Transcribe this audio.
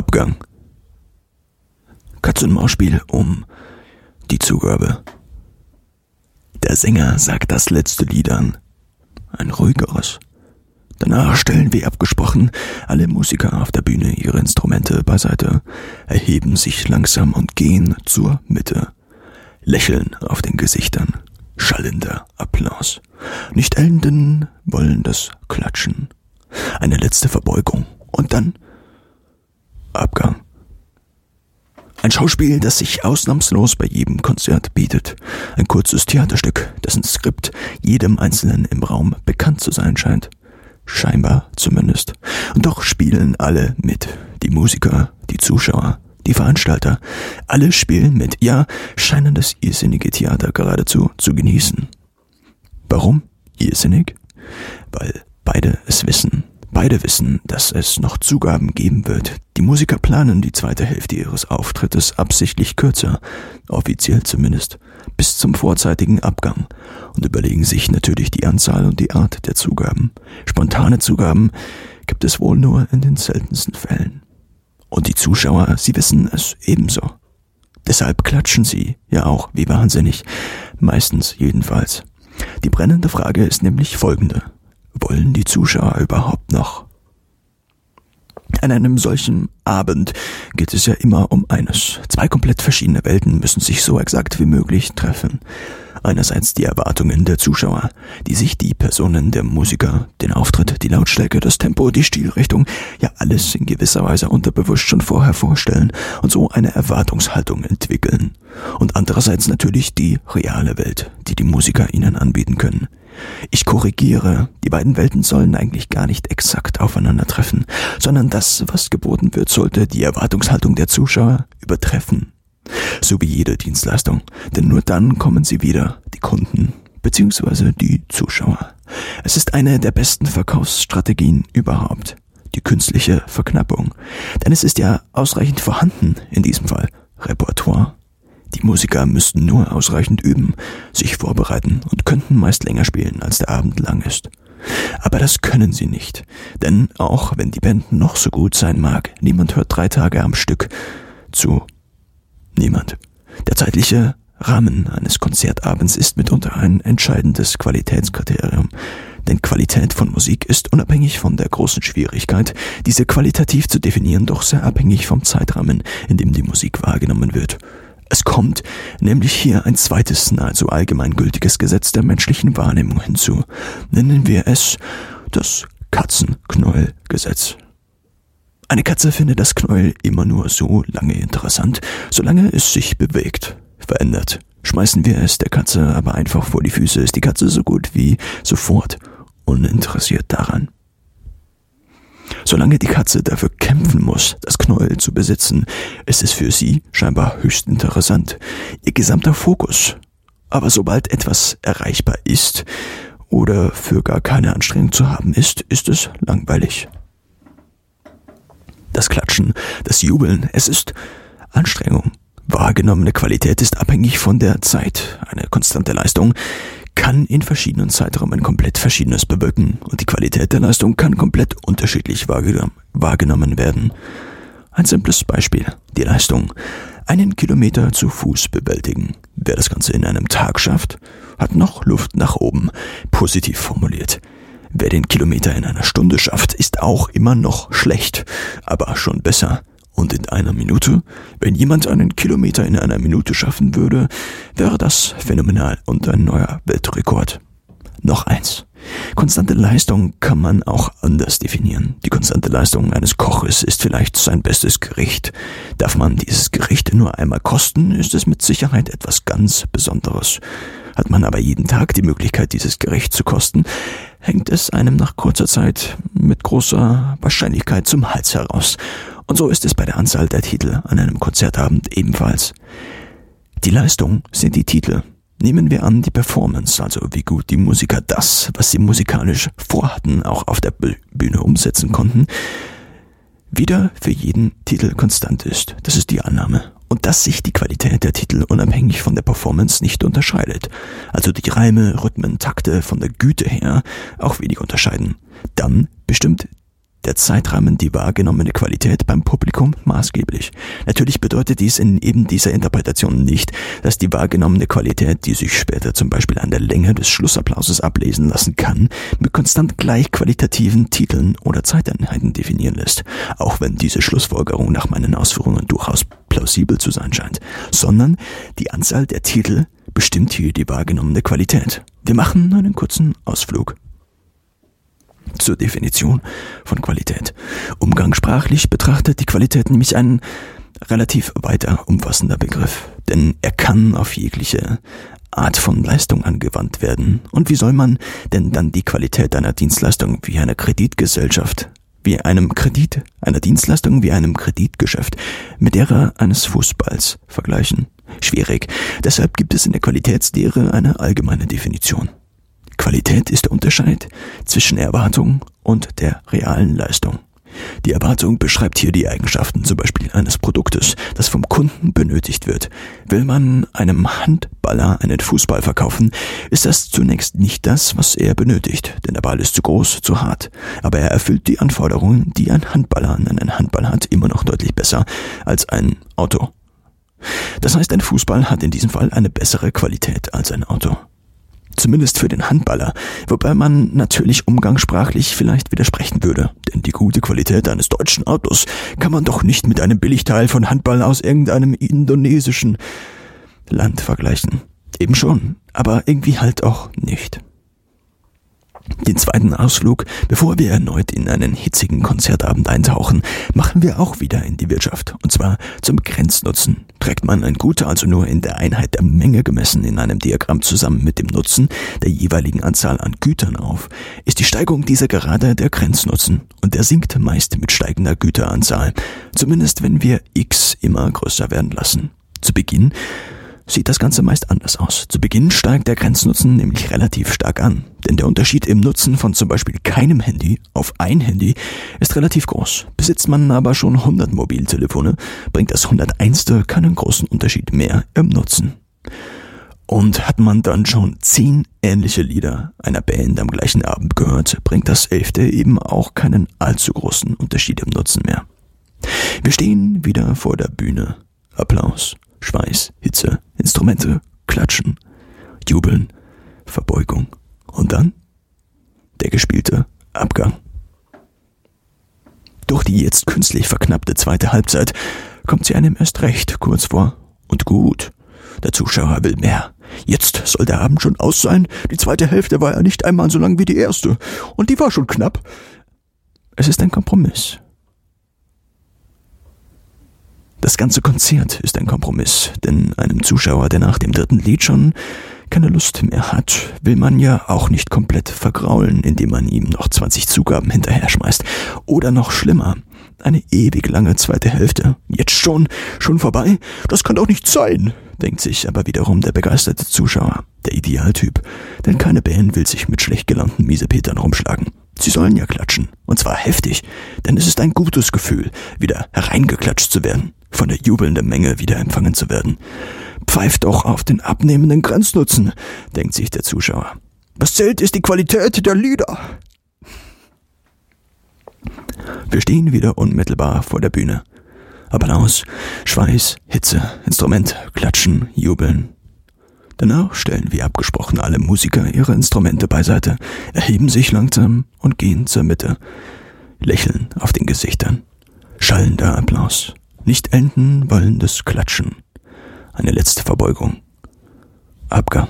Abgang. Katz-und-Maus-Spiel um die Zugabe. Der Sänger sagt das letzte Lied an. Ein ruhigeres. Danach stellen wie abgesprochen alle Musiker auf der Bühne ihre Instrumente beiseite, erheben sich langsam und gehen zur Mitte. Lächeln auf den Gesichtern. Schallender Applaus. Nicht enden wollen das Klatschen. Eine letzte Verbeugung. Und dann Abgang. Ein Schauspiel, das sich ausnahmslos bei jedem Konzert bietet. Ein kurzes Theaterstück, dessen Skript jedem Einzelnen im Raum bekannt zu sein scheint. Scheinbar zumindest. Und doch spielen alle mit. Die Musiker, die Zuschauer, die Veranstalter. Alle spielen mit. Ja, scheinen das irrsinnige Theater geradezu zu genießen. Warum irrsinnig? Weil beide es wissen. Beide wissen, dass es noch Zugaben geben wird. Die Musiker planen die zweite Hälfte ihres Auftrittes absichtlich kürzer, offiziell zumindest, bis zum vorzeitigen Abgang und überlegen sich natürlich die Anzahl und die Art der Zugaben. Spontane Zugaben gibt es wohl nur in den seltensten Fällen. Und die Zuschauer, sie wissen es ebenso. Deshalb klatschen sie, ja auch, wie wahnsinnig. Meistens jedenfalls. Die brennende Frage ist nämlich folgende wollen die Zuschauer überhaupt noch? An einem solchen Abend geht es ja immer um eines. Zwei komplett verschiedene Welten müssen sich so exakt wie möglich treffen. Einerseits die Erwartungen der Zuschauer, die sich die Personen der Musiker, den Auftritt, die Lautstärke, das Tempo, die Stilrichtung, ja alles in gewisser Weise unterbewusst schon vorher vorstellen und so eine Erwartungshaltung entwickeln. Und andererseits natürlich die reale Welt, die die Musiker ihnen anbieten können. Ich korrigiere, die beiden Welten sollen eigentlich gar nicht exakt aufeinandertreffen, sondern das, was geboten wird, sollte die Erwartungshaltung der Zuschauer übertreffen. So wie jede Dienstleistung, denn nur dann kommen sie wieder, die Kunden bzw. die Zuschauer. Es ist eine der besten Verkaufsstrategien überhaupt, die künstliche Verknappung, denn es ist ja ausreichend vorhanden in diesem Fall Repertoire die Musiker müssten nur ausreichend üben, sich vorbereiten und könnten meist länger spielen, als der Abend lang ist. Aber das können sie nicht, denn auch wenn die Band noch so gut sein mag, niemand hört drei Tage am Stück zu. Niemand. Der zeitliche Rahmen eines Konzertabends ist mitunter ein entscheidendes Qualitätskriterium. Denn Qualität von Musik ist unabhängig von der großen Schwierigkeit, diese qualitativ zu definieren, doch sehr abhängig vom Zeitrahmen, in dem die Musik wahrgenommen wird. Es kommt nämlich hier ein zweites nahezu allgemeingültiges Gesetz der menschlichen Wahrnehmung hinzu. Nennen wir es das Katzenknäuelgesetz. Eine Katze findet das Knäuel immer nur so lange interessant, solange es sich bewegt, verändert. Schmeißen wir es der Katze aber einfach vor die Füße, ist die Katze so gut wie sofort uninteressiert daran. Solange die Katze dafür kämpfen muss, das Knäuel zu besitzen, ist es für sie scheinbar höchst interessant. Ihr gesamter Fokus. Aber sobald etwas erreichbar ist oder für gar keine Anstrengung zu haben ist, ist es langweilig. Das Klatschen, das Jubeln, es ist Anstrengung. Wahrgenommene Qualität ist abhängig von der Zeit. Eine konstante Leistung kann in verschiedenen Zeiträumen komplett Verschiedenes bewirken und die Qualität der Leistung kann komplett unterschiedlich wahrgenommen werden. Ein simples Beispiel. Die Leistung. Einen Kilometer zu Fuß bewältigen. Wer das Ganze in einem Tag schafft, hat noch Luft nach oben. Positiv formuliert. Wer den Kilometer in einer Stunde schafft, ist auch immer noch schlecht, aber schon besser. Und in einer Minute? Wenn jemand einen Kilometer in einer Minute schaffen würde, wäre das phänomenal und ein neuer Weltrekord. Noch eins. Konstante Leistung kann man auch anders definieren. Die konstante Leistung eines Koches ist vielleicht sein bestes Gericht. Darf man dieses Gericht nur einmal kosten, ist es mit Sicherheit etwas ganz Besonderes. Hat man aber jeden Tag die Möglichkeit, dieses Gericht zu kosten, hängt es einem nach kurzer Zeit mit großer Wahrscheinlichkeit zum Hals heraus und so ist es bei der Anzahl der Titel an einem Konzertabend ebenfalls. Die Leistung sind die Titel. Nehmen wir an, die Performance, also wie gut die Musiker das, was sie musikalisch vorhatten, auch auf der Bühne umsetzen konnten, wieder für jeden Titel konstant ist. Das ist die Annahme. Und dass sich die Qualität der Titel unabhängig von der Performance nicht unterscheidet. Also die Reime, Rhythmen, Takte von der Güte her auch wenig unterscheiden. Dann bestimmt der Zeitrahmen die wahrgenommene Qualität beim Publikum maßgeblich. Natürlich bedeutet dies in eben dieser Interpretation nicht, dass die wahrgenommene Qualität, die sich später zum Beispiel an der Länge des Schlussapplauses ablesen lassen kann, mit konstant gleich qualitativen Titeln oder Zeiteinheiten definieren lässt, auch wenn diese Schlussfolgerung nach meinen Ausführungen durchaus plausibel zu sein scheint, sondern die Anzahl der Titel bestimmt hier die wahrgenommene Qualität. Wir machen einen kurzen Ausflug zur Definition von Qualität. Umgangssprachlich betrachtet die Qualität nämlich ein relativ weiter umfassender Begriff, denn er kann auf jegliche Art von Leistung angewandt werden. Und wie soll man denn dann die Qualität einer Dienstleistung wie einer Kreditgesellschaft, wie einem Kredit, einer Dienstleistung wie einem Kreditgeschäft mit derer eines Fußballs vergleichen? Schwierig. Deshalb gibt es in der Qualitätslehre eine allgemeine Definition. Qualität ist der Unterschied zwischen Erwartung und der realen Leistung. Die Erwartung beschreibt hier die Eigenschaften zum Beispiel eines Produktes, das vom Kunden benötigt wird. Will man einem Handballer einen Fußball verkaufen, ist das zunächst nicht das, was er benötigt, denn der Ball ist zu groß, zu hart. Aber er erfüllt die Anforderungen, die ein Handballer an einen Handball hat, immer noch deutlich besser als ein Auto. Das heißt, ein Fußball hat in diesem Fall eine bessere Qualität als ein Auto. Zumindest für den Handballer, wobei man natürlich umgangssprachlich vielleicht widersprechen würde, denn die gute Qualität eines deutschen Autos kann man doch nicht mit einem Billigteil von Handball aus irgendeinem indonesischen Land vergleichen. Eben schon, aber irgendwie halt auch nicht. Den zweiten Ausflug, bevor wir erneut in einen hitzigen Konzertabend eintauchen, machen wir auch wieder in die Wirtschaft, und zwar zum Grenznutzen. Trägt man ein Gut also nur in der Einheit der Menge gemessen in einem Diagramm zusammen mit dem Nutzen der jeweiligen Anzahl an Gütern auf, ist die Steigung dieser gerade der Grenznutzen, und der sinkt meist mit steigender Güteranzahl, zumindest wenn wir x immer größer werden lassen. Zu Beginn sieht das Ganze meist anders aus. Zu Beginn steigt der Grenznutzen nämlich relativ stark an, denn der Unterschied im Nutzen von zum Beispiel keinem Handy auf ein Handy ist relativ groß. Besitzt man aber schon 100 Mobiltelefone, bringt das 101. keinen großen Unterschied mehr im Nutzen. Und hat man dann schon zehn ähnliche Lieder einer Band am gleichen Abend gehört, bringt das elfte eben auch keinen allzu großen Unterschied im Nutzen mehr. Wir stehen wieder vor der Bühne. Applaus. Schweiß, Hitze, Instrumente, Klatschen, Jubeln, Verbeugung. Und dann der gespielte Abgang. Durch die jetzt künstlich verknappte zweite Halbzeit kommt sie einem erst recht kurz vor. Und gut. Der Zuschauer will mehr. Jetzt soll der Abend schon aus sein. Die zweite Hälfte war ja nicht einmal so lang wie die erste. Und die war schon knapp. Es ist ein Kompromiss. Das ganze Konzert ist ein Kompromiss, denn einem Zuschauer, der nach dem dritten Lied schon keine Lust mehr hat, will man ja auch nicht komplett vergraulen, indem man ihm noch 20 Zugaben hinterher schmeißt. Oder noch schlimmer, eine ewig lange zweite Hälfte. Jetzt schon, schon vorbei? Das kann doch nicht sein, denkt sich aber wiederum der begeisterte Zuschauer, der Idealtyp. Denn keine Band will sich mit schlecht gelaunten Miesepetern rumschlagen. Sie sollen ja klatschen. Und zwar heftig, denn es ist ein gutes Gefühl, wieder hereingeklatscht zu werden von der jubelnden Menge wieder empfangen zu werden. Pfeift doch auf den abnehmenden Grenznutzen, denkt sich der Zuschauer. Was zählt, ist die Qualität der Lieder. Wir stehen wieder unmittelbar vor der Bühne. Applaus, Schweiß, Hitze, Instrument, Klatschen, Jubeln. Danach stellen wie abgesprochen alle Musiker ihre Instrumente beiseite, erheben sich langsam und gehen zur Mitte. Lächeln auf den Gesichtern. Schallender Applaus. Nicht enden wollendes Klatschen. Eine letzte Verbeugung. Abgang.